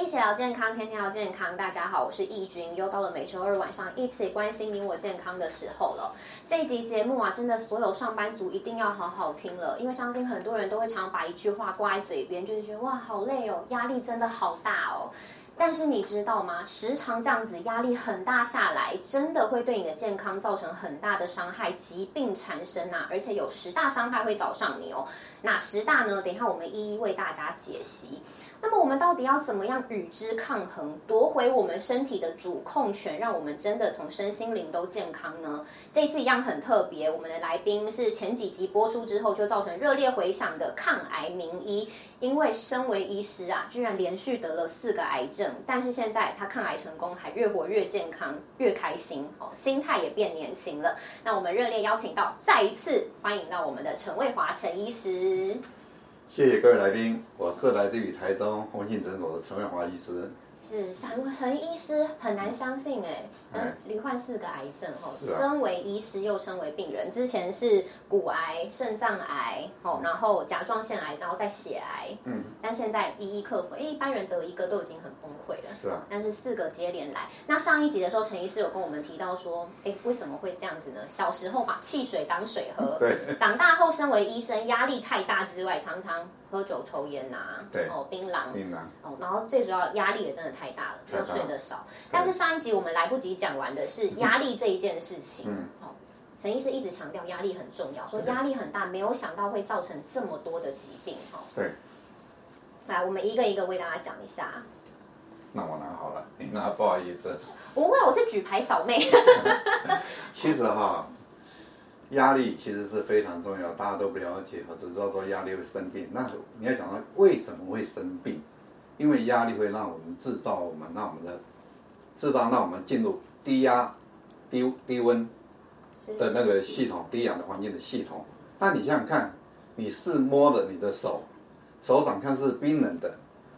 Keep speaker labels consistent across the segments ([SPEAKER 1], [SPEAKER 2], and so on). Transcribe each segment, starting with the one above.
[SPEAKER 1] 一起聊健康，天天聊健康。大家好，我是易君，又到了每周二晚上一起关心你我健康的时候了。这一集节目啊，真的所有上班族一定要好好听了，因为相信很多人都会常把一句话挂在嘴边，就是觉得哇，好累哦，压力真的好大哦。但是你知道吗？时常这样子压力很大下来，真的会对你的健康造成很大的伤害，疾病缠身呐，而且有十大伤害会找上你哦。哪十大呢？等一下我们一一为大家解析。那么我们到底要怎么样与之抗衡，夺回我们身体的主控权，让我们真的从身心灵都健康呢？这次一样很特别，我们的来宾是前几集播出之后就造成热烈回响的抗癌名医，因为身为医师啊，居然连续得了四个癌症，但是现在他抗癌成功，还越活越健康，越开心哦，心态也变年轻了。那我们热烈邀请到，再一次欢迎到我们的陈卫华陈医师。
[SPEAKER 2] 谢谢各位来宾，我是来自于台中红信诊所的陈伟华医师。
[SPEAKER 1] 是陈陈医师很难相信哎，嗯，罹患四个癌症哦，身为医师又称为病人，之前是骨癌、肾脏癌哦，然后甲状腺癌，然后再血癌，嗯，但现在一一克服，因为一般人得一个都已经很崩溃了，
[SPEAKER 2] 是啊，
[SPEAKER 1] 但是四个接连来，那上一集的时候，陈医师有跟我们提到说，哎，为什么会这样子呢？小时候把汽水当水喝，
[SPEAKER 2] 对，
[SPEAKER 1] 长大后身为医生，压力太大之外，常常。喝酒、抽烟呐，哦，槟榔，
[SPEAKER 2] 槟榔，
[SPEAKER 1] 哦，然后最主要压力也真的太大了，又睡得少。但是上一集我们来不及讲完的是 压力这一件事情。嗯，哦，陈医师一直强调压力很重要，说压力很大，没有想到会造成这么多的疾病。哦，
[SPEAKER 2] 对。
[SPEAKER 1] 来，我们一个一个为大家讲一下。
[SPEAKER 2] 那我拿好了，你拿不好意思。
[SPEAKER 1] 不会，我是举牌小妹。
[SPEAKER 2] 其实哈。压力其实是非常重要，大家都不了解，我只知道说压力会生病。那你要讲到为什么会生病？因为压力会让我们制造我们让我们的制造让我们进入低压、低低温的那个系统、低氧的环境的系统。那你想想看，你是摸着你的手，手掌看是冰冷的，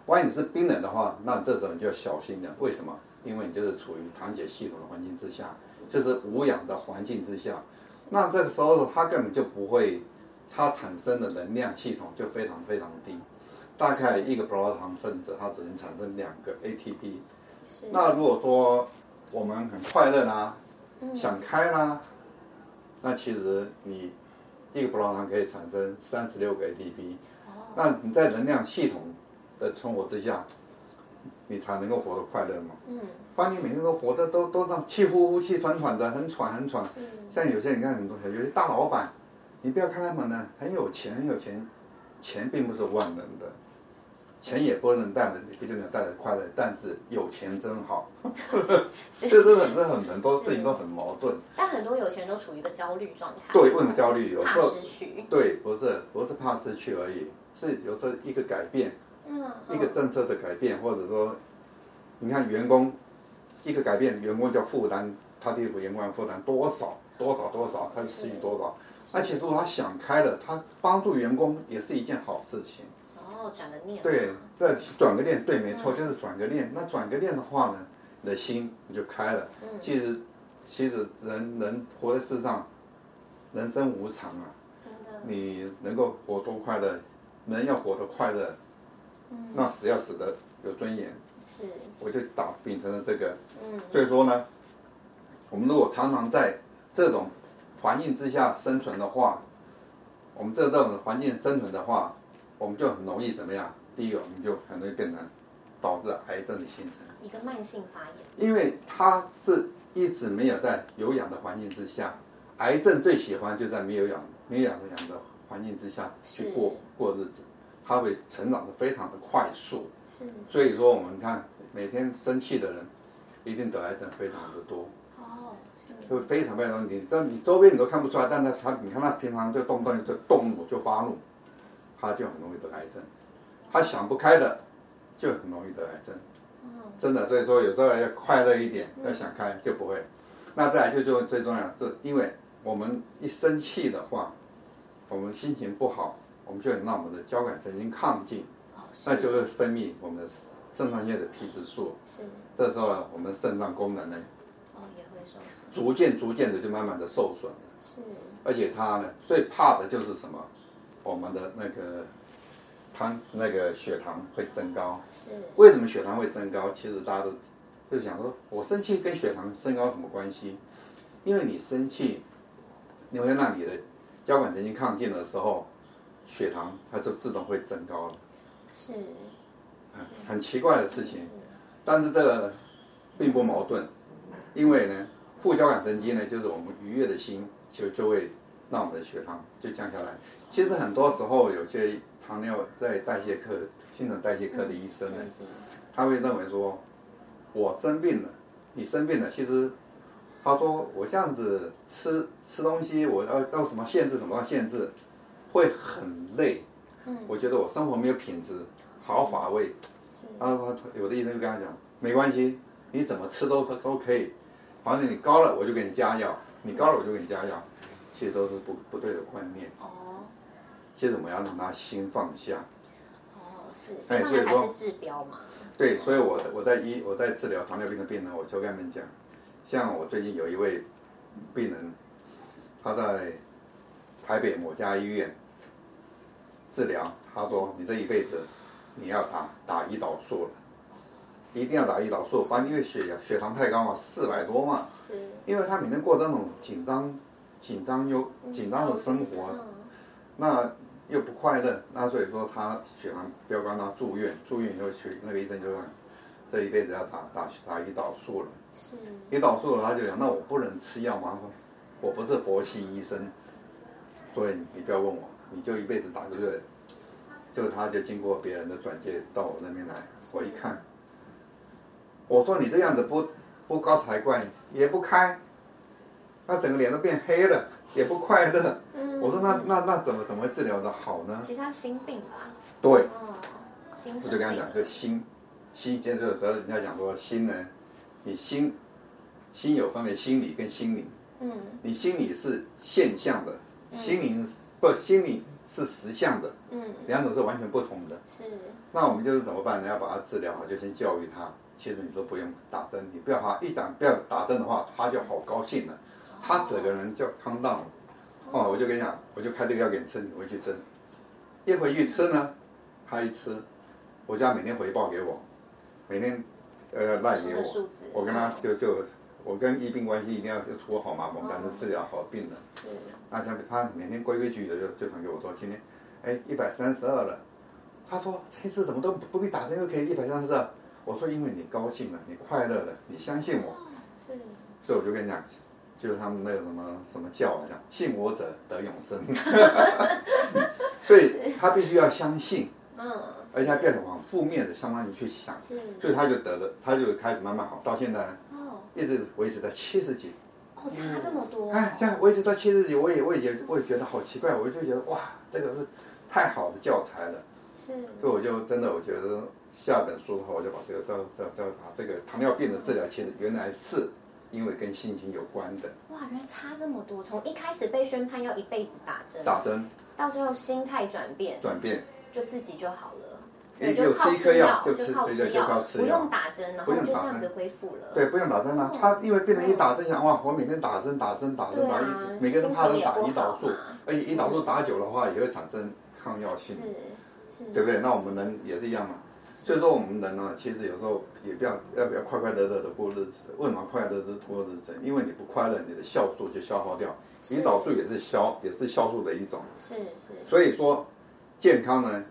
[SPEAKER 2] 万一你是冰冷的话，那这时候你就要小心了。为什么？因为你就是处于糖解系统的环境之下，就是无氧的环境之下。那这个时候，它根本就不会，它产生的能量系统就非常非常低，大概一个葡萄糖分子它只能产生两个 ATP。那如果说我们很快乐啦，想开啦，那其实你一个葡萄糖可以产生三十六个 ATP。那你在能量系统的存活之下，你才能够活得快乐嘛。嗯。不然你每天都活得都都那气呼呼、气喘喘的，很喘很喘。像有些你看很多有些大老板，你不要看他们呢，很有钱很有钱，钱并不是万能的，钱也不能带来不就能带来快乐，但是有钱真好，这真的这很很多事情都很矛盾。
[SPEAKER 1] 但很多有钱人都处于一个焦虑状态。
[SPEAKER 2] 对，为什么焦虑？有
[SPEAKER 1] 时候失去。
[SPEAKER 2] 对，不是不是怕失去而已，是有时候一个改变，嗯，一个政策的改变，或者说，你看员工。一个改变，员工叫负担，他对员工负担多少多少多少，他就失去多少。而且如果他想开了，他帮助员工也是一件好事情。
[SPEAKER 1] 哦，转个念。
[SPEAKER 2] 对，再转个念，对，没错，就是转个念。那转个念的话呢，你的心你就开了。嗯。其实，其实人人活在世上，人生无常啊。
[SPEAKER 1] 真的。
[SPEAKER 2] 你能够活多快乐，人要活得快乐，那死要死的有尊严。
[SPEAKER 1] 是，
[SPEAKER 2] 我就打秉承了这个，嗯，所以说呢，我们如果常常在这种环境之下生存的话，我们这这种环境生存的话，我们就很容易怎么样？第一个，我们就很容易变成导致癌症的形成，
[SPEAKER 1] 一个慢性发炎，
[SPEAKER 2] 因为它是一直没有在有氧的环境之下，癌症最喜欢就在没有氧、没有氧的氧的环境之下去过过日子。它会成长的非常的快速，
[SPEAKER 1] 是，
[SPEAKER 2] 所以说我们看每天生气的人，一定得癌症非常的多，哦，会非常非常你，但你周边你都看不出来，但他他你看他平常就动不动就动怒就发怒，他就很容易得癌症，他想不开的就很容易得癌症，真的，所以说有时候要快乐一点，要想开就不会。那再来就就最重要是，因为我们一生气的话，我们心情不好。我们就让我们的交感神经亢进，那就会分泌我们的肾上腺的皮质素。
[SPEAKER 1] 是。
[SPEAKER 2] 这时候呢，我们肾脏功能呢，
[SPEAKER 1] 哦，也会受损。
[SPEAKER 2] 逐渐逐渐的就慢慢的受损了。
[SPEAKER 1] 是。
[SPEAKER 2] 而且它呢，最怕的就是什么？我们的那个糖那个血糖会增高。
[SPEAKER 1] 是
[SPEAKER 2] 为什么血糖会增高？其实大家都就想说，我生气跟血糖升高什么关系？因为你生气，你会让你的交感神经亢进的时候，血糖它就自动会增高了。
[SPEAKER 1] 是
[SPEAKER 2] 嗯很奇怪的事情，但是这个并不矛盾，因为呢，副交感神经呢，就是我们愉悦的心，就就会让我们的血糖就降下来。其实很多时候，有些糖尿在代谢科、新陈代谢科的医生呢，
[SPEAKER 1] 是
[SPEAKER 2] 他会认为说，我生病了，你生病了，其实他说我这样子吃吃东西，我要到什么限制什么限制，会很累。
[SPEAKER 1] 嗯
[SPEAKER 2] 我觉得我生活没有品质，好乏味。
[SPEAKER 1] 是
[SPEAKER 2] 然后他有的医生就跟他讲，没关系，你怎么吃都都可以，反正你高了我就给你加药，你高了我就给你加药，其实都是不不对的观念。
[SPEAKER 1] 哦
[SPEAKER 2] 其实我们要让他心放下。
[SPEAKER 1] 哦是，
[SPEAKER 2] 哎所以说
[SPEAKER 1] 治标嘛。
[SPEAKER 2] 对，所以我我在医我在治疗糖尿病的病人，我就跟他们讲，像我最近有一位病人，他在台北某家医院治疗，他说你这一辈子你要打打胰岛素了，一定要打胰岛素，反正因为血血糖太高嘛，四百多嘛，
[SPEAKER 1] 是。
[SPEAKER 2] 因为他每天过那种紧张紧张又紧张的生活，
[SPEAKER 1] 嗯。
[SPEAKER 2] 那又不快乐，那所以说他血糖飙高，他住院，住院以后去那个医生就讲，这一辈子要打打打胰岛素了。
[SPEAKER 1] 是。
[SPEAKER 2] 胰岛素了，他就讲，那我不能吃药吗？他说我不是佛系医生，所以你不要问我，你就一辈子打就对了。就他就经过别人的转介到我那边来，我一看，我说你这样子不不高才怪，也不开，他整个脸都变黑了，也不快乐。
[SPEAKER 1] 嗯
[SPEAKER 2] 我说那那那怎么怎么治疗的好呢？
[SPEAKER 1] 其实他心病吧。
[SPEAKER 2] 对，
[SPEAKER 1] 哦，心
[SPEAKER 2] 我就跟他讲，就心心，就是人家讲说心呢，你心心有分为心理跟心灵，
[SPEAKER 1] 嗯
[SPEAKER 2] 你心理是现象的，心灵不心理是实相的，
[SPEAKER 1] 嗯
[SPEAKER 2] 两种是完全不同的。
[SPEAKER 1] 是
[SPEAKER 2] 那我们就是怎么办呢？要把它治疗好，就先教育他。其实你都不用打针，你不要他一打不要打针的话，他就好高兴了，他整个人就康荡了。哦，我就跟你讲，我就开这个药给你吃，你回去吃。一回去吃呢，他一吃，我就要每天回报给我，每天呃赖给我我跟他就就我跟医病关系一定要就处好嘛，我们才能治疗好病人。
[SPEAKER 1] 是
[SPEAKER 2] 那他他每天规规矩矩的就就传给我说，今天哎一百三十二了。他说这次怎么都不必打针又可以一百三十二？我说因为你高兴了，你快乐了，你相信我，
[SPEAKER 1] 是
[SPEAKER 2] 所以我就跟你讲，就是他们那个什么什么教啊，讲信我者得永生。所以他必须要相信，
[SPEAKER 1] 嗯
[SPEAKER 2] 而且他不要往负面的相关去想，
[SPEAKER 1] 是
[SPEAKER 2] 所以他就得了，他就开始慢慢好，到现在一直维持在七十几。
[SPEAKER 1] 哦差这么多。
[SPEAKER 2] 哎，这样维持到七十几，我也我也觉我也觉得好奇怪，我就觉得哇，这个是太好的教材了，
[SPEAKER 1] 是。
[SPEAKER 2] 所以我就真的我觉得下本书的话，我就把这个叫叫叫把这个糖尿病的治疗，其实原来是因为跟心情有关的，
[SPEAKER 1] 哇原来差这么多，从一开始被宣判要一辈子打针，
[SPEAKER 2] 打针。
[SPEAKER 1] 到最后心态转变，
[SPEAKER 2] 转变，
[SPEAKER 1] 就自己就好了。
[SPEAKER 2] 也
[SPEAKER 1] 对，就靠
[SPEAKER 2] 有吃一颗药就
[SPEAKER 1] 吃
[SPEAKER 2] 吃这个就靠吃药不
[SPEAKER 1] 用打针，然
[SPEAKER 2] 不用
[SPEAKER 1] 后就这
[SPEAKER 2] 打针
[SPEAKER 1] 样子恢复了。
[SPEAKER 2] 对，不用打针了、他因为病人一打针想哇，我每天打针打针打针打一，每个人怕都打胰岛素而且胰岛素打久的话也会产生抗药性。对不对？那我们人也是一样嘛。所以说我们人呢，其实有时候也不要要不要快快乐乐的过日子。为什么快快乐的过日子？因为你不快乐，你的酵素就消耗掉。胰岛素也是消也是酵素的一种。
[SPEAKER 1] 是是
[SPEAKER 2] 所以说，健康呢，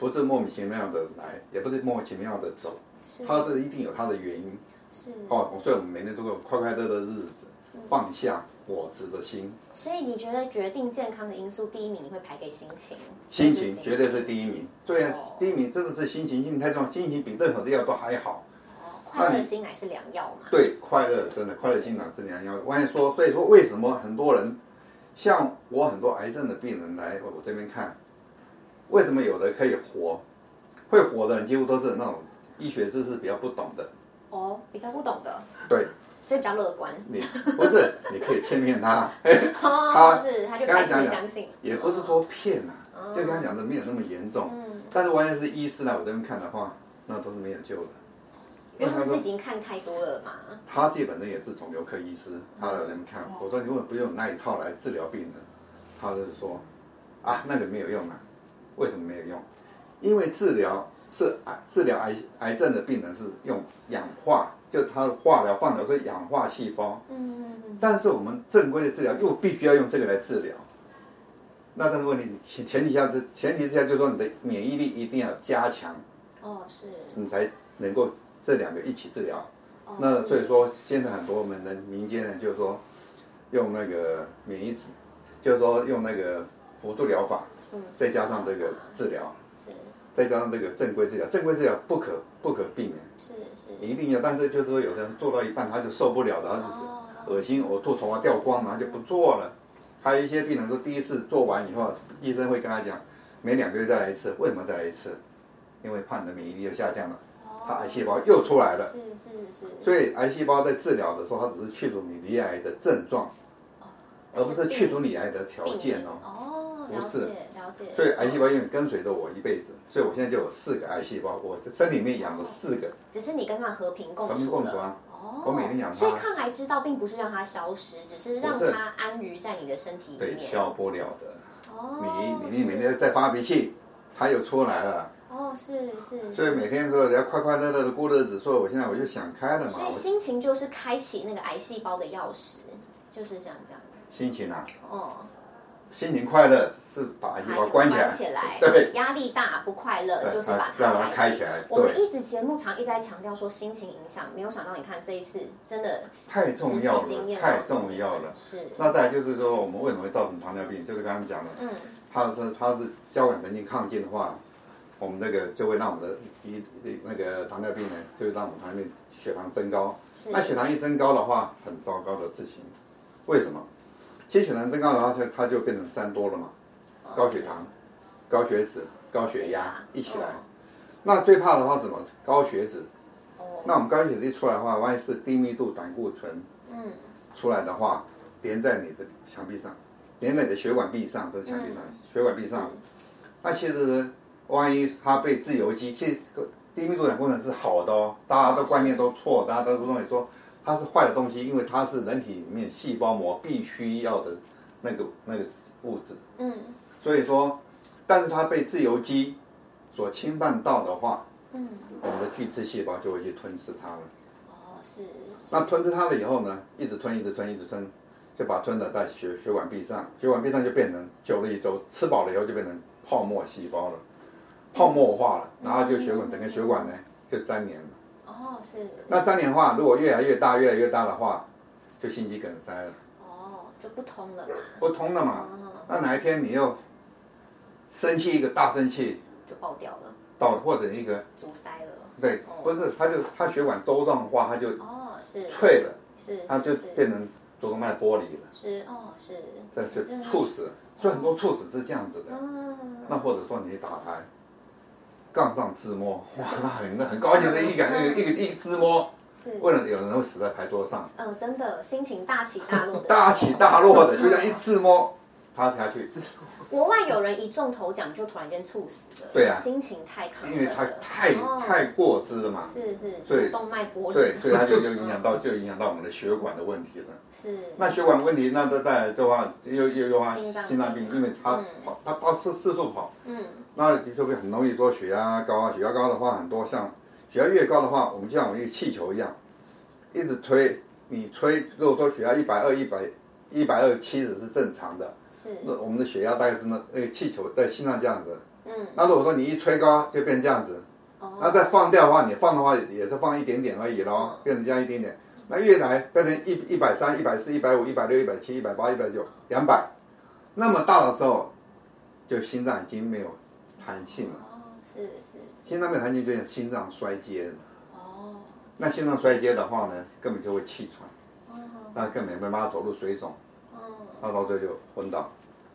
[SPEAKER 2] 不是莫名其妙的来，也不是莫名其妙的走，
[SPEAKER 1] 是
[SPEAKER 2] 它这一定有它的原因。
[SPEAKER 1] 是。
[SPEAKER 2] 哦，所以我们每天都过快快乐乐的日子，放下我执的心，
[SPEAKER 1] 所以你觉得决定健康的因素第一名，你会排给心情？
[SPEAKER 2] 心情绝对是第一名。对啊
[SPEAKER 1] 哦，
[SPEAKER 2] 第一名真的是心情，心情太重要，心情比任何的药都还好。
[SPEAKER 1] 哦，快乐心乃是良药嘛。
[SPEAKER 2] 对，快乐真的快乐心乃是良药。我跟你说，所以说为什么很多人，像我很多癌症的病人来我这边看，为什么有的可以活，会活的人几乎都是那种医学知识比较不懂的。
[SPEAKER 1] 哦，比较不懂的，
[SPEAKER 2] 对
[SPEAKER 1] 所以比较乐观。
[SPEAKER 2] 你不是，你可以骗骗他，
[SPEAKER 1] 哦，是，他就开始
[SPEAKER 2] 跟他讲
[SPEAKER 1] 信。
[SPEAKER 2] 也不是说骗啊，
[SPEAKER 1] 哦
[SPEAKER 2] 就跟他讲的没有那么严重。
[SPEAKER 1] 嗯
[SPEAKER 2] 但是完全是医师来我这边看的话，那都是没有救的。
[SPEAKER 1] 因为他们已经看太多了嘛。
[SPEAKER 2] 他自己本身也是肿瘤科医师，他来我这边看，我说你为什么不用那一套来治疗病人？他就是说，啊，那个没有用啊，为什么没有用？因为治疗是癌治疗癌癌症的病人是用氧化，就他的化疗放疗是氧化细胞，
[SPEAKER 1] 嗯嗯嗯，
[SPEAKER 2] 但是我们正规的治疗又必须要用这个来治疗。那但是问题前前提下是前提之下就是说你的免疫力一定要加强，
[SPEAKER 1] 哦是，
[SPEAKER 2] 你才能够这两个一起治疗。
[SPEAKER 1] 哦
[SPEAKER 2] 那所以说，现在很多我们的民间人就是说，用那个免疫治，就是说用那个辅助疗法，
[SPEAKER 1] 嗯
[SPEAKER 2] 再加上这个治疗，
[SPEAKER 1] 是
[SPEAKER 2] 再加上这个正规治疗，正规治疗不可不可避免，
[SPEAKER 1] 是是，
[SPEAKER 2] 一定要。但是就是说，有的人做到一半他就受不了了，他
[SPEAKER 1] 哦
[SPEAKER 2] 就恶心、呕吐、头发掉光，然后就不做了。还有一些病人说，第一次做完以后，医生会跟他讲，每两个月再来一次。为什么再来一次？因为怕你的免疫力又下降了，他癌细胞又出来了。
[SPEAKER 1] 是是是，
[SPEAKER 2] 所以癌细胞在治疗的时候，它只是去除你离癌的症状，而不是去除你癌的条件哦。
[SPEAKER 1] 哦，
[SPEAKER 2] 不是
[SPEAKER 1] 解了解，
[SPEAKER 2] 所以癌细胞永远跟随着我一辈子，所以我现在就有四个癌细胞，我身体里面养了四个，
[SPEAKER 1] 只是你跟它和平共处
[SPEAKER 2] 和平共处啊
[SPEAKER 1] 哦，
[SPEAKER 2] 我每天养它
[SPEAKER 1] 所以抗癌之道并不是让它消失，只是让它安于在你的身体里
[SPEAKER 2] 对，
[SPEAKER 1] 面。
[SPEAKER 2] 消不了的。
[SPEAKER 1] 哦，
[SPEAKER 2] 你你每天在发脾气，它又出来了，
[SPEAKER 1] 哦是是，
[SPEAKER 2] 所以每天说要快快乐乐的过日子，所以我现在我就想开了嘛，
[SPEAKER 1] 所以心情就是开启那个癌细胞的钥匙，就是这样这样。
[SPEAKER 2] 心情啊，
[SPEAKER 1] 哦，
[SPEAKER 2] 心情快乐是把
[SPEAKER 1] 把它
[SPEAKER 2] 胞关起来，
[SPEAKER 1] 起来，
[SPEAKER 2] 对，
[SPEAKER 1] 压力大不快乐就是把
[SPEAKER 2] 啊让它
[SPEAKER 1] 它
[SPEAKER 2] 开起来，
[SPEAKER 1] 我们，一直节目常一直在强调说心情影响，没有想到你看这一次真的
[SPEAKER 2] 太重要了，太重要了。
[SPEAKER 1] 是，
[SPEAKER 2] 那再来就是说，我们为什么会造成糖尿病？就是刚刚讲的，
[SPEAKER 1] 嗯，
[SPEAKER 2] 它是它是交感神经亢进的话，我们那个就会让我们的一那个糖尿病呢，就会让我们糖尿病血糖增高。
[SPEAKER 1] 是
[SPEAKER 2] 那血糖一增高的话，很糟糕的事情。为什么？其实血糖增高的话，它它就变成三多了嘛，高血糖、高血脂、高血压一起来。
[SPEAKER 1] 哦
[SPEAKER 2] 那最怕的话怎么？高血脂。
[SPEAKER 1] 哦，
[SPEAKER 2] 那我们高血脂一出来的话，万一是低密度胆固醇
[SPEAKER 1] 嗯，
[SPEAKER 2] 出来的话，连在你的墙壁上，连在你的血管壁上，不是墙壁上，血管壁上。那其实万一它被自由基，其实低密度胆固醇是好的哦，大家都观念都错，大家都认为说它是坏的东西，因为它是人体里面细胞膜必须要的那个那个物质。
[SPEAKER 1] 嗯
[SPEAKER 2] 所以说，但是它被自由基所侵犯到的话，
[SPEAKER 1] 嗯，
[SPEAKER 2] 我们的巨刺细胞就会去吞噬它了。
[SPEAKER 1] 哦是，
[SPEAKER 2] 那吞噬它了以后呢，一直吞，一直吞，一直吞，就把吞了在血血管壁上，血管壁上就变成久了以后，吃饱了以后就变成泡沫细胞了，泡沫化了，然后就血管整个血管呢就粘连了。
[SPEAKER 1] 哦是，
[SPEAKER 2] 那粘连化如果越来越大，越来越大的话，就心肌梗塞了，
[SPEAKER 1] 哦就不通了嘛，
[SPEAKER 2] 不通了嘛。
[SPEAKER 1] 哦。
[SPEAKER 2] 那哪一天你又生气一个大生气，
[SPEAKER 1] 就爆掉了，
[SPEAKER 2] 到或者一个
[SPEAKER 1] 阻塞了，
[SPEAKER 2] 对，不是，它就它血管周状化，它就
[SPEAKER 1] 哦是。
[SPEAKER 2] 脆了，
[SPEAKER 1] 是，
[SPEAKER 2] 它就变成主动脉剥离了，
[SPEAKER 1] 是哦是，
[SPEAKER 2] 这
[SPEAKER 1] 是。
[SPEAKER 2] 猝死。所以很多猝死是这样子的。
[SPEAKER 1] 嗯，
[SPEAKER 2] 那或者说你打牌，杠上自摸，哇，那很那很高兴的一感那个一个一个自摸，
[SPEAKER 1] 是，
[SPEAKER 2] 为了有人会死在牌桌上，
[SPEAKER 1] 嗯真的心情大起大落的，
[SPEAKER 2] 大起大落的，就这样一自摸，趴下去，
[SPEAKER 1] 国外有人一中头奖就突然间猝死了，
[SPEAKER 2] 对啊。
[SPEAKER 1] 心情太亢奋了，
[SPEAKER 2] 因为他太
[SPEAKER 1] 哦。
[SPEAKER 2] 太过之了嘛，
[SPEAKER 1] 是是
[SPEAKER 2] 对。
[SPEAKER 1] 主动脉剥离，
[SPEAKER 2] 对，所以他就就影响到就影响到我们的血管的问题了。
[SPEAKER 1] 是。
[SPEAKER 2] 那血管问题，那再再来的话，又又又话
[SPEAKER 1] 心脏病。
[SPEAKER 2] 因为他
[SPEAKER 1] 嗯。
[SPEAKER 2] 跑，它到四四处跑，
[SPEAKER 1] 嗯。
[SPEAKER 2] 那就会很容易说血压高啊，血压高的话很多像血压越高的话，我们就像我们一个气球一样，一直推，你吹，如果说血压一百二、一百一百二七十是正常的，
[SPEAKER 1] 是。
[SPEAKER 2] 那我们的血压大概是那那个气球在心脏这样子。
[SPEAKER 1] 嗯。
[SPEAKER 2] 那如果说你一吹高就变这样子，
[SPEAKER 1] 哦。
[SPEAKER 2] 那再放掉的话，你放的话也是放一点点而已咯，变成这样一点点。那越来变成一一百三、一百四、一百五、一百六、一百七、一百八、一百九、两百，那么大的时候，就心脏已经没有弹性了。
[SPEAKER 1] 哦是是是。
[SPEAKER 2] 心脏没有弹性，就像心脏衰竭了。
[SPEAKER 1] 哦。
[SPEAKER 2] 那心脏衰竭的话呢，根本就会气喘，
[SPEAKER 1] 哦。
[SPEAKER 2] 那根本没办法走路水肿，
[SPEAKER 1] 哦
[SPEAKER 2] 那到最后就昏倒。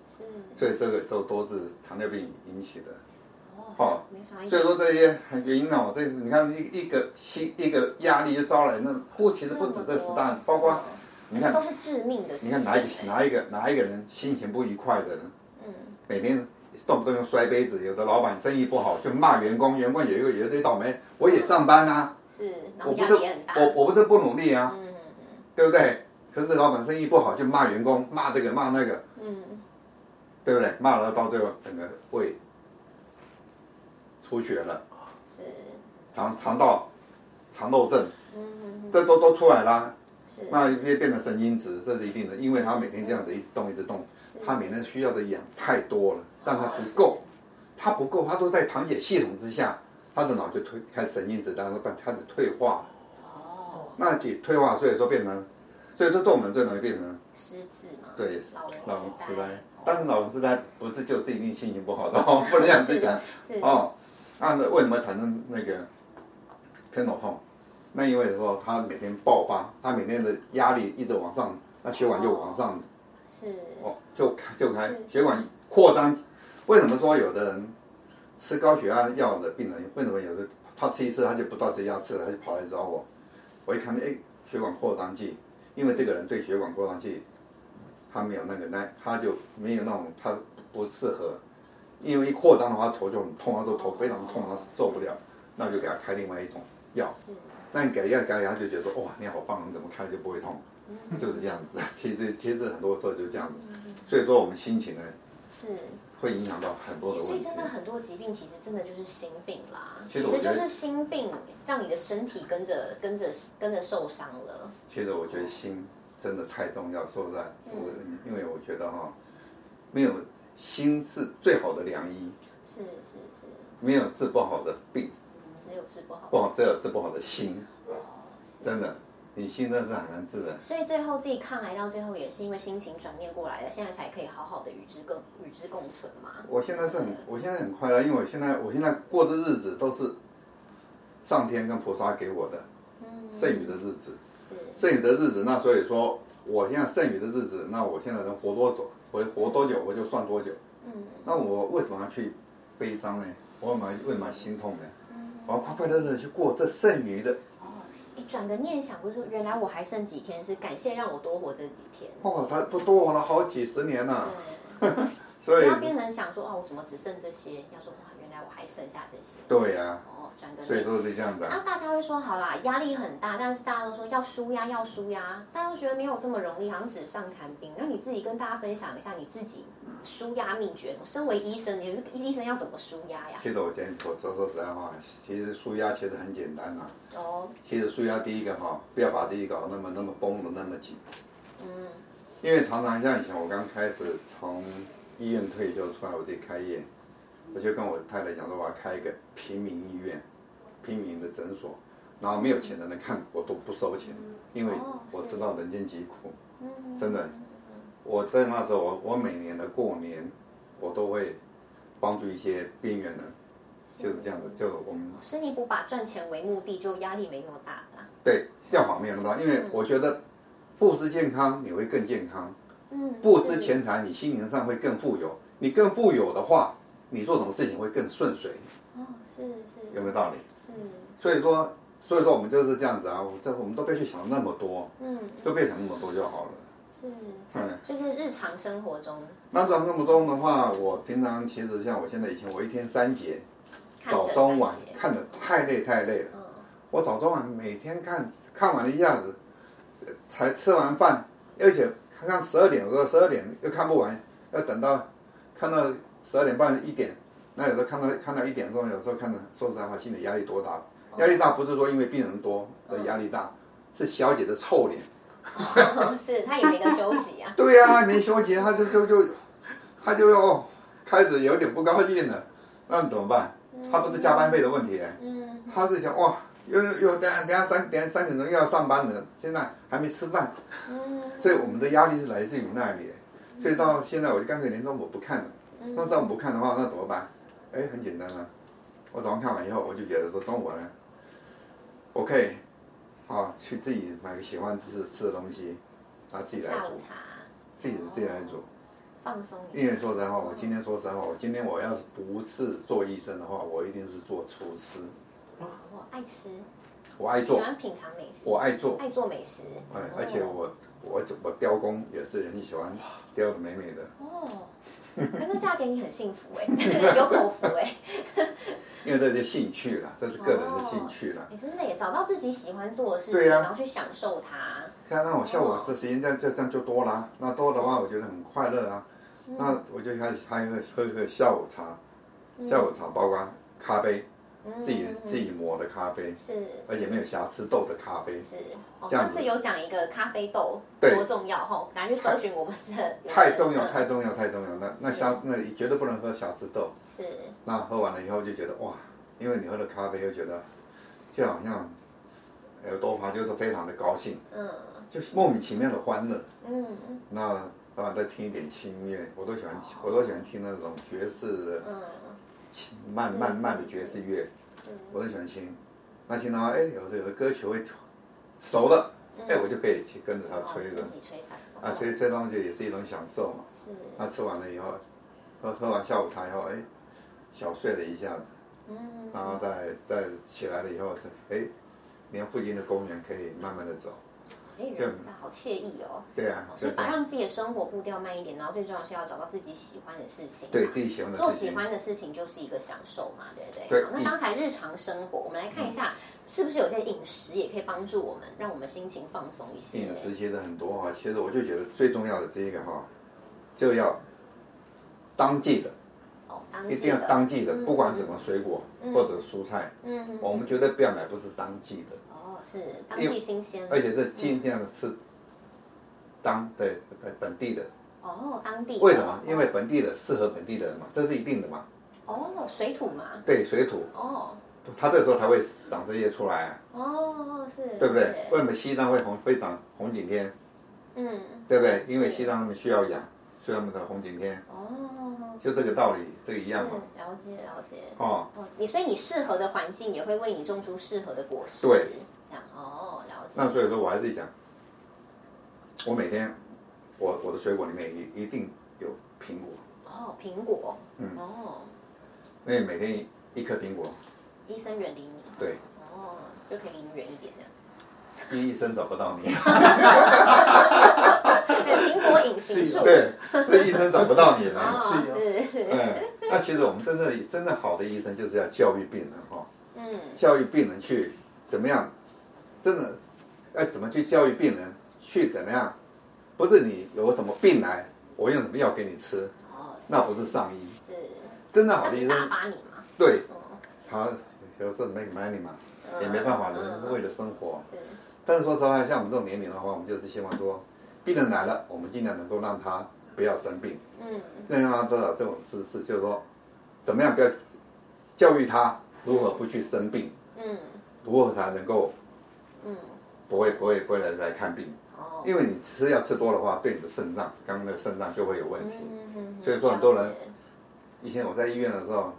[SPEAKER 1] 是。
[SPEAKER 2] 所以这个都都是糖尿病引起的。
[SPEAKER 1] 哦
[SPEAKER 2] 好
[SPEAKER 1] 没啥意
[SPEAKER 2] 所以说这些原因呢，我这你看一一个心一个压力就招来，那不其实不止这十大，包括你看
[SPEAKER 1] 都是致命的，
[SPEAKER 2] 你看哪一个哪一个哪一个人心情不愉快的人，
[SPEAKER 1] 嗯。
[SPEAKER 2] 每天动不动就摔杯子，有的老板生意不好就骂员工，员工有一个有一堆倒霉，我也上班啊，
[SPEAKER 1] 是，
[SPEAKER 2] 我不是我我不是不努力啊，
[SPEAKER 1] 嗯。
[SPEAKER 2] 对不对？可是老板生意不好就骂员工，骂这个骂那个，
[SPEAKER 1] 嗯
[SPEAKER 2] 对不对？骂了到最后整个胃出血了，
[SPEAKER 1] 是，
[SPEAKER 2] 肠肠道肠漏症，
[SPEAKER 1] 嗯
[SPEAKER 2] 这都都出来啦。
[SPEAKER 1] 是，
[SPEAKER 2] 那变变成神经质，这是一定的，因为他每天这样子一直动一直动，他每天需要的氧太多了，但他不够，他不够，他都在糖解系统之下，他的脑就退开始神经质，当然开始退化了。
[SPEAKER 1] 哦，
[SPEAKER 2] 那也退化，所以说变成，所以这对我们最容易变成
[SPEAKER 1] 失智嘛，
[SPEAKER 2] 对
[SPEAKER 1] 老人
[SPEAKER 2] 痴呆，。但是老人痴呆不是就自己一定心情不好的哦，不能这样子讲
[SPEAKER 1] 是
[SPEAKER 2] 哦。那为什么产生那个偏头痛？那因为说他每天爆发，他每天的压力一直往上，那血管就往上
[SPEAKER 1] 是，
[SPEAKER 2] 哦，就开就开血管扩张。为什么说有的人吃高血压药的病人，为什么有的他吃一次他就不到这家吃了，他就跑来找我？我一看，哎，血管扩张剂，因为这个人对血管扩张器他没有那个耐他就没有那种他不适合，因为一扩张的话头就很痛，他说头非常痛，他受不了，那我就给他开另外一种药。
[SPEAKER 1] 是，
[SPEAKER 2] 那你给药给他就觉得说哇你好棒，你怎么开就不会痛，就是这样子。其实其实很多时候就这样子，所以说我们心情呢
[SPEAKER 1] 是。
[SPEAKER 2] 会影响到很多的问题
[SPEAKER 1] 所以真。的很多疾病其实真的就是心病啦，其实就是心病让你的身体跟着跟着跟着受伤了。
[SPEAKER 2] 其实我觉得心真的太重要，说实在，我因为我觉得哈，没有心是最好的良医，
[SPEAKER 1] 是是是，
[SPEAKER 2] 没有治不好的病，
[SPEAKER 1] 只有治不好。
[SPEAKER 2] 不好只有治不好的心，
[SPEAKER 1] 哦，
[SPEAKER 2] 真的，你心真是很难治的。
[SPEAKER 1] 所以最后自己抗癌到最后也是因为心情转念过来的，现在才可以好好的与之共与之共存嘛。
[SPEAKER 2] 我现在是很，我现在很快乐，因为我现在我现在过的日子都是上天跟菩萨给我的
[SPEAKER 1] 嗯，
[SPEAKER 2] 剩余的日子，
[SPEAKER 1] 是
[SPEAKER 2] 剩余的日子，那所以说我现在剩余的日子，那我现在能活多久，活活多久我就算多久。
[SPEAKER 1] 嗯
[SPEAKER 2] 那我为什么要去悲伤呢？我为什么为什么心痛呢？
[SPEAKER 1] 嗯
[SPEAKER 2] 我要快快乐乐地去过这剩余的。
[SPEAKER 1] 转个念想，不是原来我还剩几天，是感谢让我多活这几天。
[SPEAKER 2] 哦，他都多活了好几十年了，
[SPEAKER 1] 对，
[SPEAKER 2] 所以
[SPEAKER 1] 不要变成想说哦，我怎么只剩这些？要说哇，原来我还剩下这些。
[SPEAKER 2] 对呀、
[SPEAKER 1] 哦，转个
[SPEAKER 2] 所以
[SPEAKER 1] 念。
[SPEAKER 2] 说是这样的、
[SPEAKER 1] 啊，大家会说好啦，压力很大，但是大家都说要舒压，要舒压，大家都觉得没有这么容易，好像纸上谈兵。那你自己跟大家分享一下你自己舒压秘诀。身为医生，你们医生要怎么舒压呀？
[SPEAKER 2] 其实我讲我说说实在话，其实舒压其实很简单呐、
[SPEAKER 1] 哦，
[SPEAKER 2] 其实舒压第一个哈，不要把自己搞那么那么绷得那么紧，
[SPEAKER 1] 嗯，
[SPEAKER 2] 因为常常像以前我刚开始从医院退休出来，我自己开业，我就跟我太太讲说，我要开一个平民医院，平民的诊所，然后没有钱的人看我都不收钱，因为
[SPEAKER 1] 哦
[SPEAKER 2] 我知道人间疾苦，
[SPEAKER 1] 嗯
[SPEAKER 2] 真的。我在那时候，我我每年的过年，我都会帮助一些边缘人，就是这样子，就是我们
[SPEAKER 1] 所以你不把赚钱为目的，就压力没那么大啦。
[SPEAKER 2] 对效法没有那么大，因为我觉得不知健康你会更健康，
[SPEAKER 1] 嗯，
[SPEAKER 2] 不知钱财你心灵上会更富有，你更富有的话，你做什么事情会更顺遂，
[SPEAKER 1] 哦，是是。
[SPEAKER 2] 有没有道理？
[SPEAKER 1] 是，
[SPEAKER 2] 所以说，所以说我们就是这样子啊，我这我们都不要去想那么多，
[SPEAKER 1] 嗯，
[SPEAKER 2] 都不要想那么多就好了。
[SPEAKER 1] 是，
[SPEAKER 2] 嗯，
[SPEAKER 1] 就是日常生活中
[SPEAKER 2] 那这样那么多的话，我平常其实像我现在以前我一天三节，早中晚看的太累太累了。
[SPEAKER 1] 嗯，
[SPEAKER 2] 我早中晚每天看看完了一下子，呃才吃完饭，而且看看十二点，有时候十二点又看不完，要等到看到十二点半一点，那有时候看到看到一点钟，有时候看到说实在话，心理压力多大？压力大不是说因为病人多的压力大，是小姐的臭脸。
[SPEAKER 1] 是他也没得休息啊。
[SPEAKER 2] 对呀、没休息，他就就就他就要开始有点不高兴了，那你怎么办？他不是加班费的问题、
[SPEAKER 1] 嗯，
[SPEAKER 2] 他是想哇，又又又等下等下三点三点钟又要上班了，现在还没吃饭，
[SPEAKER 1] 嗯
[SPEAKER 2] 所以我们的压力是来自于那里。所以到现在我就干脆连中午不看了。那中午不看的话，那怎么办？哎，很简单啊，我早上看完以后，我就觉得说中午呢，我可以啊去自己买个喜欢吃吃的东西，啊自己来煮，
[SPEAKER 1] 下午茶
[SPEAKER 2] 自己自己来煮。
[SPEAKER 1] 放松一
[SPEAKER 2] 因
[SPEAKER 1] 下。
[SPEAKER 2] 为说实话，我今天说实在话，我今天我要是不是做医生的话，我一定是做厨师。
[SPEAKER 1] 我爱吃，
[SPEAKER 2] 我爱做，
[SPEAKER 1] 喜欢品尝美食，
[SPEAKER 2] 我爱做，
[SPEAKER 1] 爱做美食。
[SPEAKER 2] 哎，而且我我我雕工也是很喜欢雕的美美的，
[SPEAKER 1] 哦，哎那嫁给你很幸福哎，有口福哎。
[SPEAKER 2] 因为这是兴趣啦，这是个人的兴趣啦。
[SPEAKER 1] 你真的也找到自己喜欢做的事情，然后去享受它。
[SPEAKER 2] 看那我下午的时间这样这这样就多啦，那多的话我觉得很快乐啊。那我就开始还喝喝个下午茶，下午茶包括咖啡，
[SPEAKER 1] 嗯
[SPEAKER 2] 自己自己磨的咖啡，
[SPEAKER 1] 是
[SPEAKER 2] 而且没有瑕疵豆的咖啡，
[SPEAKER 1] 是。上次有讲一个咖啡豆多重要吼，拿去搜寻我们的
[SPEAKER 2] 太重要，
[SPEAKER 1] 嗯
[SPEAKER 2] 太重要，太重要。那那瑕那绝对不能喝瑕疵豆。
[SPEAKER 1] 是
[SPEAKER 2] 那喝完了以后就觉得哇，因为你喝了咖啡，又觉得就好像耳朵滑，就是非常的高兴，
[SPEAKER 1] 嗯
[SPEAKER 2] 就是莫名其妙的欢乐。
[SPEAKER 1] 嗯
[SPEAKER 2] 那当然再听一点轻音乐，我都喜欢，我都喜欢听那种爵士的
[SPEAKER 1] 嗯
[SPEAKER 2] 慢慢慢的爵士乐，我很喜欢听。那听到哎，有的有的歌曲会熟了，哎，我就可以去跟着他吹了
[SPEAKER 1] 哦自。己吹萨克斯风
[SPEAKER 2] 啊，吹吹东西也是一种享受嘛。
[SPEAKER 1] 是
[SPEAKER 2] 那吃完了以后，喝喝完下午茶以后，哎，小睡了一下子，
[SPEAKER 1] 嗯
[SPEAKER 2] 然后再再起来了以后，再哎，连附近的公园可以慢慢的走。
[SPEAKER 1] 哎，人大好惬意哦。
[SPEAKER 2] 对啊，
[SPEAKER 1] 所以把。让自己的生活步调慢一点，然后最重要是要找到自己喜欢的事情。
[SPEAKER 2] 对自己喜欢的
[SPEAKER 1] 做
[SPEAKER 2] 事情。
[SPEAKER 1] 喜欢的事情就是一个享受嘛，对不对？
[SPEAKER 2] 对
[SPEAKER 1] 好那刚才日常生活，我们来看一下，是不是有些饮食也可以帮助我们，让我们心情放松一些？
[SPEAKER 2] 饮食其实很多哈，其实我就觉得最重要的这一个哈，就要当季的，
[SPEAKER 1] 哦，当
[SPEAKER 2] 一定要当季的，
[SPEAKER 1] 嗯
[SPEAKER 2] 不管什么水果或者蔬菜，
[SPEAKER 1] 嗯嗯
[SPEAKER 2] 我们绝对不要买不是当季的，
[SPEAKER 1] 哦，是当地新鲜，
[SPEAKER 2] 而且这尽量的是当对本本地的。
[SPEAKER 1] 哦，当地的
[SPEAKER 2] 为什么？因为本地的适合本地的人嘛，这是一定的嘛。
[SPEAKER 1] 哦，水土嘛，
[SPEAKER 2] 对，水土，
[SPEAKER 1] 哦
[SPEAKER 2] 它这时候才会长这些出来啊，
[SPEAKER 1] 哦是，
[SPEAKER 2] 对不对？为什么西藏会红会长红景天？
[SPEAKER 1] 嗯，
[SPEAKER 2] 对不对？因为西藏他们需要养，所以他们的红景天，
[SPEAKER 1] 哦，
[SPEAKER 2] 就这个道理，这个一样嘛。
[SPEAKER 1] 了解了解。
[SPEAKER 2] 哦，
[SPEAKER 1] 哦，你所以你适合的环境也会为你种出适合的果实。
[SPEAKER 2] 对，
[SPEAKER 1] 这样哦，了解。
[SPEAKER 2] 那所以说我还是讲，我每天我我的水果里面一一定有苹果，
[SPEAKER 1] 哦，苹果，
[SPEAKER 2] 嗯。
[SPEAKER 1] 哦，
[SPEAKER 2] 因为每天一颗苹果，
[SPEAKER 1] 医生远离你，
[SPEAKER 2] 对，
[SPEAKER 1] 哦，就可以离你远一点这样。
[SPEAKER 2] 医生找不到你，
[SPEAKER 1] 对，苹果隐形术。
[SPEAKER 2] 对，这医生找不到你了。
[SPEAKER 1] 哦，是，
[SPEAKER 2] 嗯，那其实我们真正真正好的医生就是要教育病人哈、
[SPEAKER 1] 嗯，
[SPEAKER 2] 教育病人去怎么样，真的要怎么去教育病人？去怎么样，不是你有什么病来，我用什么药给你吃，
[SPEAKER 1] 哦，
[SPEAKER 2] 那不是上医。
[SPEAKER 1] 是，
[SPEAKER 2] 真的好的医生
[SPEAKER 1] 打你嘛，
[SPEAKER 2] 对。
[SPEAKER 1] 哦，
[SPEAKER 2] 他有时候 make money 嘛，
[SPEAKER 1] 嗯
[SPEAKER 2] 也没办法，
[SPEAKER 1] 嗯
[SPEAKER 2] 人是为了生活。
[SPEAKER 1] 是，
[SPEAKER 2] 但是说实话，像我们这种年龄的话，我们就是希望说，病人来了，我们尽量能够让他不要生病，
[SPEAKER 1] 嗯，
[SPEAKER 2] 让他知道这种知识，就是说，怎么样不要教育他如何不去生病，
[SPEAKER 1] 嗯，
[SPEAKER 2] 如何才能够
[SPEAKER 1] 嗯，
[SPEAKER 2] 不会不会不会来来看病，
[SPEAKER 1] 哦，
[SPEAKER 2] 因为你吃药吃多的话，对你的肾脏，刚刚那个肾脏就会有问题。
[SPEAKER 1] 嗯嗯
[SPEAKER 2] 所以说很多人以前我在医院的时候，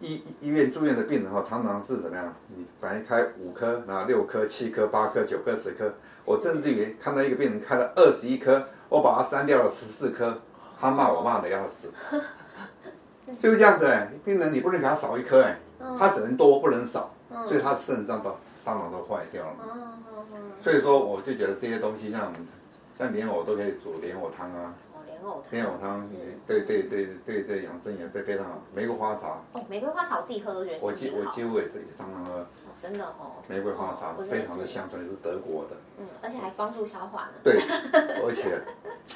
[SPEAKER 2] 医医院住院的病人哈，常常是怎么样？你本来开五颗，然后六颗、七颗、八颗、九颗、十颗，我甚至于看到一个病人开了二十一颗，我把他删掉了十四颗，他骂我骂的要死，就是这样子哎，病人你不能给他少一颗哎，他只能多不能少，所以他的肾脏都当然都坏掉了。
[SPEAKER 1] 哦哦哦，
[SPEAKER 2] 所以说我就觉得这些东西像像莲藕都可以煮莲藕汤啊，
[SPEAKER 1] 哦，莲藕汤，
[SPEAKER 2] 莲藕汤
[SPEAKER 1] 是，
[SPEAKER 2] 对对对对对养生也非非常好。玫瑰花茶，
[SPEAKER 1] 哦，玫瑰花茶我自己喝都觉得
[SPEAKER 2] 我几我几乎也是也常常喝。
[SPEAKER 1] 哦真的哦，
[SPEAKER 2] 玫瑰花茶非常的
[SPEAKER 1] 是。
[SPEAKER 2] 香醇，是德国的。
[SPEAKER 1] 嗯，而且还帮助消化呢。
[SPEAKER 2] 对，而且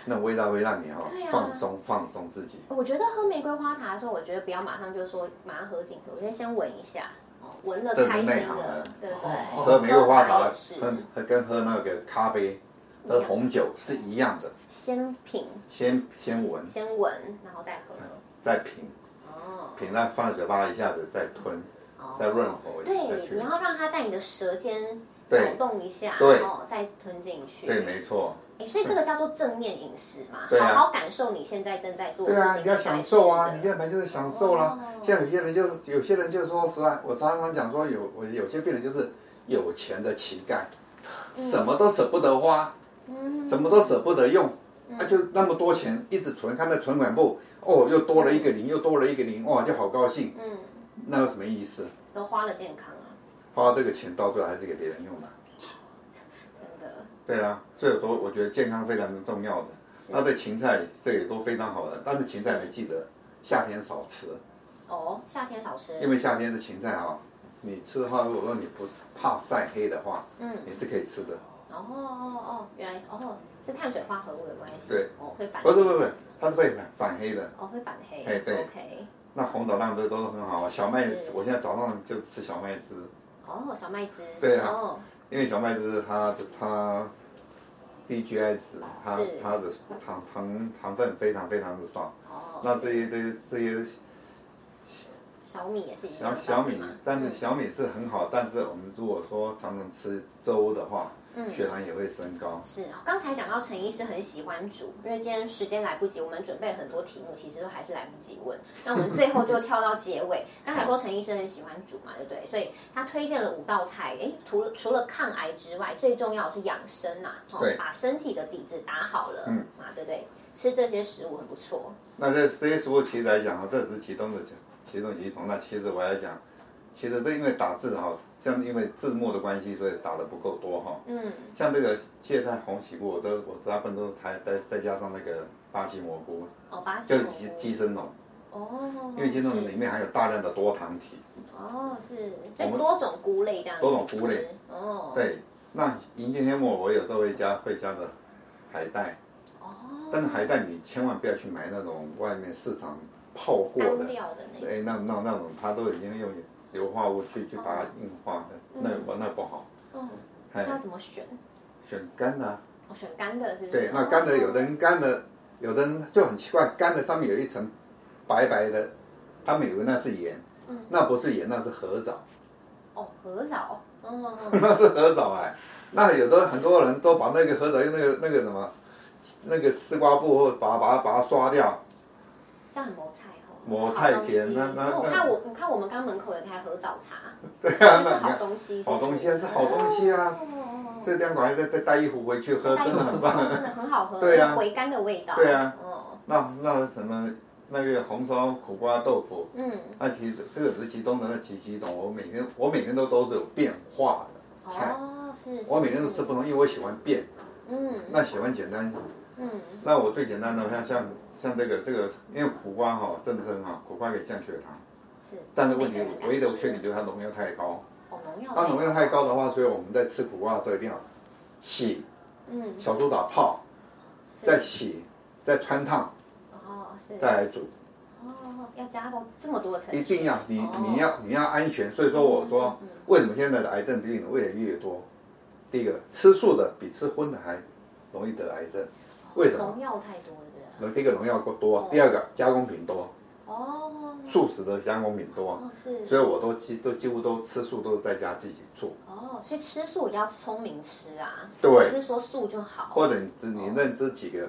[SPEAKER 2] 那味道会让你哈
[SPEAKER 1] 对啊。
[SPEAKER 2] 放松放松自己。
[SPEAKER 1] 我觉得喝玫瑰花茶的时候，我觉得不要马上就说马上喝进去，我觉得先闻一下，哦，闻了开心了，对不对？
[SPEAKER 2] 喝玫瑰花茶
[SPEAKER 1] 喝也是
[SPEAKER 2] 和和跟喝那个咖啡、喝红酒是一样的，
[SPEAKER 1] 先品，
[SPEAKER 2] 先先闻，
[SPEAKER 1] 先闻，然后再喝。
[SPEAKER 2] 再品，
[SPEAKER 1] 哦，
[SPEAKER 2] 品了放在嘴巴一下子再吞，
[SPEAKER 1] 哦
[SPEAKER 2] 再润喉再
[SPEAKER 1] 对，你。要让它在你的舌尖抖动一下，
[SPEAKER 2] 然
[SPEAKER 1] 后，再吞进去。
[SPEAKER 2] 对，没错。
[SPEAKER 1] 哎，所以这个叫做正面饮食嘛，
[SPEAKER 2] 对啊
[SPEAKER 1] 好好感受你现在正在做的
[SPEAKER 2] 对啊，
[SPEAKER 1] 情，
[SPEAKER 2] 你要享受啊！你
[SPEAKER 1] 就
[SPEAKER 2] 要来就是享受啦。
[SPEAKER 1] 哦
[SPEAKER 2] 像有些人就有些人就说实话，我常常讲说有我有些病人就是有钱的乞丐，什么都舍不得花，
[SPEAKER 1] 嗯
[SPEAKER 2] 什么都舍不得用，那、就那么多钱一直存，看在存款簿，哦，又多了一个零，又多了一个零，哇，就好高兴。
[SPEAKER 1] 嗯，
[SPEAKER 2] 那有什么意思？
[SPEAKER 1] 都花了健康啊，
[SPEAKER 2] 花这个钱到最后还是给别人用的。
[SPEAKER 1] 真的。
[SPEAKER 2] 对啊，所以我都我觉得健康非常的重要的。那这芹菜这也都非常好的，但是芹菜你记得夏天少吃。
[SPEAKER 1] 哦，夏天少吃，
[SPEAKER 2] 因为夏天的芹菜啊，你吃的话，如果说你不是怕晒黑的话，
[SPEAKER 1] 嗯，
[SPEAKER 2] 你是可以吃的。
[SPEAKER 1] 哦哦哦，原来哦是碳水化合物的关系，
[SPEAKER 2] 对，
[SPEAKER 1] 哦会反
[SPEAKER 2] 不是不是不是，它是会反反黑的。
[SPEAKER 1] 哦会反黑，
[SPEAKER 2] 哎对。
[SPEAKER 1] OK，
[SPEAKER 2] 那红枣浪这都是很好啊。小麦，我现在早上就吃小麦汁，
[SPEAKER 1] 哦，小麦汁，
[SPEAKER 2] 对啊。
[SPEAKER 1] 哦，
[SPEAKER 2] 因为小麦汁它它低 GI 值，它它的糖糖糖分非常非常的少。
[SPEAKER 1] 哦，
[SPEAKER 2] 那这些这些这些
[SPEAKER 1] 小米也是一
[SPEAKER 2] 小小米，但是
[SPEAKER 1] 嗯
[SPEAKER 2] 小米是很好，但是我们如果说常常吃粥的话，
[SPEAKER 1] 嗯
[SPEAKER 2] 血糖也会升高。
[SPEAKER 1] 是，刚才讲到陈医师很喜欢煮，因为今天时间来不及，我们准备很多题目，其实都还是来不及问。那我们最后就跳到结尾。刚才说陈医师很喜欢煮嘛，对不对？所以他推荐了五道菜，诶，除了除了抗癌之外，最重要的是养生呐、哦
[SPEAKER 2] 对，
[SPEAKER 1] 把身体的底子打好了，
[SPEAKER 2] 嗯
[SPEAKER 1] 啊，对不对？吃这些食物很不错，
[SPEAKER 2] 那这这些食物其实来讲啊，这只是其中的其中其中。那其实我来讲，其实都因为打字哈，像因为字幕的关系，所以打的不够多哈。
[SPEAKER 1] 嗯，
[SPEAKER 2] 像这个芥菜红喜菇，我都我大部分都是还再再加上那个巴西蘑菇，
[SPEAKER 1] 哦，巴西
[SPEAKER 2] 就是
[SPEAKER 1] 蘑菇。
[SPEAKER 2] 鸡鸡生龙，
[SPEAKER 1] 哦，
[SPEAKER 2] 因为鸡生龙里面含有大量的多糖体。
[SPEAKER 1] 哦是，就多种菇类这样
[SPEAKER 2] 多种菇类，
[SPEAKER 1] 哦，
[SPEAKER 2] 对，那银杏黑末我有时候会加会加的海带，
[SPEAKER 1] 哦，
[SPEAKER 2] 但是海带你千万不要去买那种外面市场泡过
[SPEAKER 1] 干
[SPEAKER 2] 的，
[SPEAKER 1] 掉的那个，
[SPEAKER 2] 对，那那那种它都已经用硫化物去去把它硬化的，那我那不好。
[SPEAKER 1] 嗯，
[SPEAKER 2] 哎。
[SPEAKER 1] 那，要怎么选？
[SPEAKER 2] 选干的、啊，
[SPEAKER 1] 哦，选干的是不是？
[SPEAKER 2] 对，那干的
[SPEAKER 1] 哦
[SPEAKER 2] 有的人干的，有的人就很奇怪，干的上面有一层白白的，他们以为那是盐，
[SPEAKER 1] 嗯。
[SPEAKER 2] 那不是盐，那是核藻，
[SPEAKER 1] 哦，合枣，哦，
[SPEAKER 2] 那是合枣哎。那有的很多人都把那个合枣用那个那个什么，那个丝瓜布或把它把它把它刷掉，
[SPEAKER 1] 这样很磨菜哦。
[SPEAKER 2] 磨菜
[SPEAKER 1] 好东西
[SPEAKER 2] 田那那那。
[SPEAKER 1] 我看我，你看我们刚门口有台合早茶，
[SPEAKER 2] 对啊，
[SPEAKER 1] 那是好东西，
[SPEAKER 2] 好东西啊是好东西啊所以两口还再再带一壶回去喝，真的很棒。
[SPEAKER 1] 哦真的很好喝，
[SPEAKER 2] 对啊。
[SPEAKER 1] 有回甘的味道。
[SPEAKER 2] 对啊。
[SPEAKER 1] 哦，
[SPEAKER 2] 那那什么那个红烧苦瓜豆腐，
[SPEAKER 1] 嗯，
[SPEAKER 2] 那其实这个只是其中的那其其中，我每天我每天都都是有变化的菜，
[SPEAKER 1] 哦，是，是。
[SPEAKER 2] 我每天都吃不同，因为我喜欢变，
[SPEAKER 1] 嗯。
[SPEAKER 2] 那喜欢简单。
[SPEAKER 1] 嗯，
[SPEAKER 2] 那我最简单的像像像这个这个，因为苦瓜哈真的是很好，苦瓜可以降血糖，
[SPEAKER 1] 是。
[SPEAKER 2] 但是问题唯一的缺点就是它农药太高。
[SPEAKER 1] 哦，农药，
[SPEAKER 2] 它农药太高的话，所以我们在吃苦瓜的时候一定要洗
[SPEAKER 1] 嗯，
[SPEAKER 2] 小苏打泡，再洗，再穿烫，
[SPEAKER 1] 哦是，
[SPEAKER 2] 再来煮。
[SPEAKER 1] 哦要加工这么多层，
[SPEAKER 2] 一定要你
[SPEAKER 1] 哦。
[SPEAKER 2] 你要你要安全，所以说我说
[SPEAKER 1] 嗯嗯。
[SPEAKER 2] 为什么现在的癌症病人越来越多？第一个，吃素的比吃荤的还容易得癌症，为什么？
[SPEAKER 1] 农药太多了，
[SPEAKER 2] 第一个农药够多
[SPEAKER 1] 哦，
[SPEAKER 2] 第二个加工品多，
[SPEAKER 1] 哦，
[SPEAKER 2] 素食的加工品多，
[SPEAKER 1] 哦是，
[SPEAKER 2] 所以我都几都几乎都吃素都是在家自己做，
[SPEAKER 1] 哦，所以吃素也要聪明吃啊，
[SPEAKER 2] 对。
[SPEAKER 1] 不是说素就好，
[SPEAKER 2] 或者你知你认知几个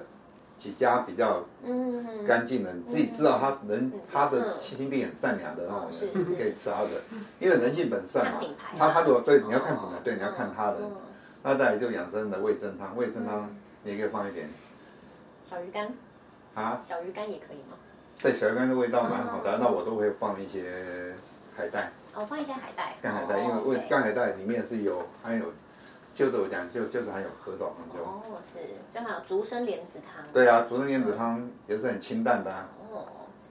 [SPEAKER 2] 几家比较
[SPEAKER 1] 嗯嗯
[SPEAKER 2] 干净的，你自己知道他人他的
[SPEAKER 1] 嗯
[SPEAKER 2] 心地很善良的那种人，
[SPEAKER 1] 是
[SPEAKER 2] 可以吃他的，因为人性本善嘛
[SPEAKER 1] 品牌，
[SPEAKER 2] 他他如果对你要
[SPEAKER 1] 哦。
[SPEAKER 2] 看品牌，对你要看他的。
[SPEAKER 1] 嗯
[SPEAKER 2] 那再来就养生的味增汤，味增汤你也可以放一点。
[SPEAKER 1] 小鱼干，
[SPEAKER 2] 啊，
[SPEAKER 1] 小鱼干也可以吗？
[SPEAKER 2] 对，小鱼干的味道蛮好的
[SPEAKER 1] 嗯，
[SPEAKER 2] 那我都会放一些海带，
[SPEAKER 1] 哦，放一些海带，
[SPEAKER 2] 干海带，因为
[SPEAKER 1] 哦
[SPEAKER 2] 味干海带里面是有含有，就是我讲就就是含有合枣糖就。
[SPEAKER 1] 哦，是，就还有竹升莲子汤，
[SPEAKER 2] 对啊，竹升莲子汤也是很清淡的啊。
[SPEAKER 1] 哦，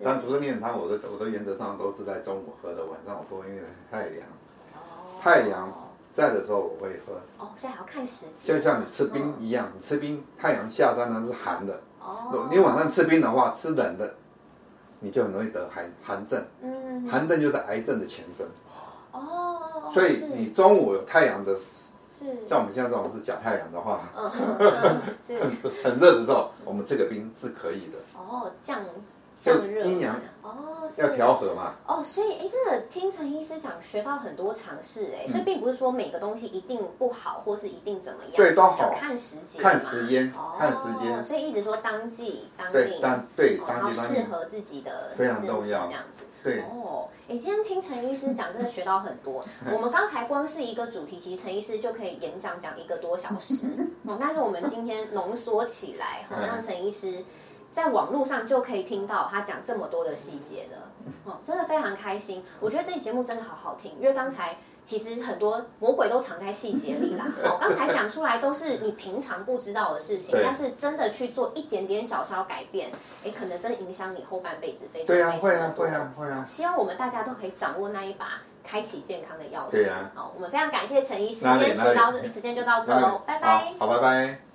[SPEAKER 2] 但竹升莲子汤，我的我的原则上都是在中午喝的，晚上我不会因为太凉。
[SPEAKER 1] 哦。
[SPEAKER 2] 太阳在的时候我会喝，
[SPEAKER 1] 哦，所以还要看时间，
[SPEAKER 2] 就像你吃冰一样，你吃冰，太阳下山呢是寒的，
[SPEAKER 1] 哦，
[SPEAKER 2] 你晚上吃冰的话，吃冷的，你就很容易得寒寒症。
[SPEAKER 1] 嗯，
[SPEAKER 2] 寒症就是癌症的前身，
[SPEAKER 1] 哦，
[SPEAKER 2] 所以你中午有太阳的，
[SPEAKER 1] 是，
[SPEAKER 2] 像我们现在这种是假太阳的话，很热的时候，我们吃个冰是可以的，
[SPEAKER 1] 哦，降
[SPEAKER 2] 就
[SPEAKER 1] 降热，
[SPEAKER 2] 阴阳
[SPEAKER 1] 哦，
[SPEAKER 2] 要调和嘛。
[SPEAKER 1] 哦，所以哎，真的听陈医师讲，学到很多常识哎，所以并不是说每个东西一定不好，或是一定怎么样，
[SPEAKER 2] 对都好
[SPEAKER 1] 看时节嘛，
[SPEAKER 2] 看时间
[SPEAKER 1] 哦
[SPEAKER 2] 看时间
[SPEAKER 1] 所以一直说当季当
[SPEAKER 2] 对，
[SPEAKER 1] 令，
[SPEAKER 2] 当对当季当季，
[SPEAKER 1] 适合自己的
[SPEAKER 2] 非常重要
[SPEAKER 1] 这样子。
[SPEAKER 2] 对
[SPEAKER 1] 哦，哎，今天听陈医师讲，真的学到很多。我们刚才光是一个主题，其实陈医师就可以演讲讲一个多小时。哦，但是我们今天浓缩起来，哈、
[SPEAKER 2] 嗯
[SPEAKER 1] 让陈医师在网络上就可以听到他讲这么多的细节的，哦，真的非常开心。我觉得这期节目真的好好听，因为刚才。其实很多魔鬼都藏在细节里啦。哦，刚才讲出来都是你平常不知道的事情，但是真的去做一点点小小改变，哎，可能真的影响你后半辈子非常
[SPEAKER 2] 对啊，会啊，会啊，会啊。
[SPEAKER 1] 希望我们大家都可以掌握那一把开启健康的钥匙。
[SPEAKER 2] 对啊
[SPEAKER 1] 好，我们非常感谢陈医师，今天时到时间就到这喽，拜拜。
[SPEAKER 2] 好，好，拜拜。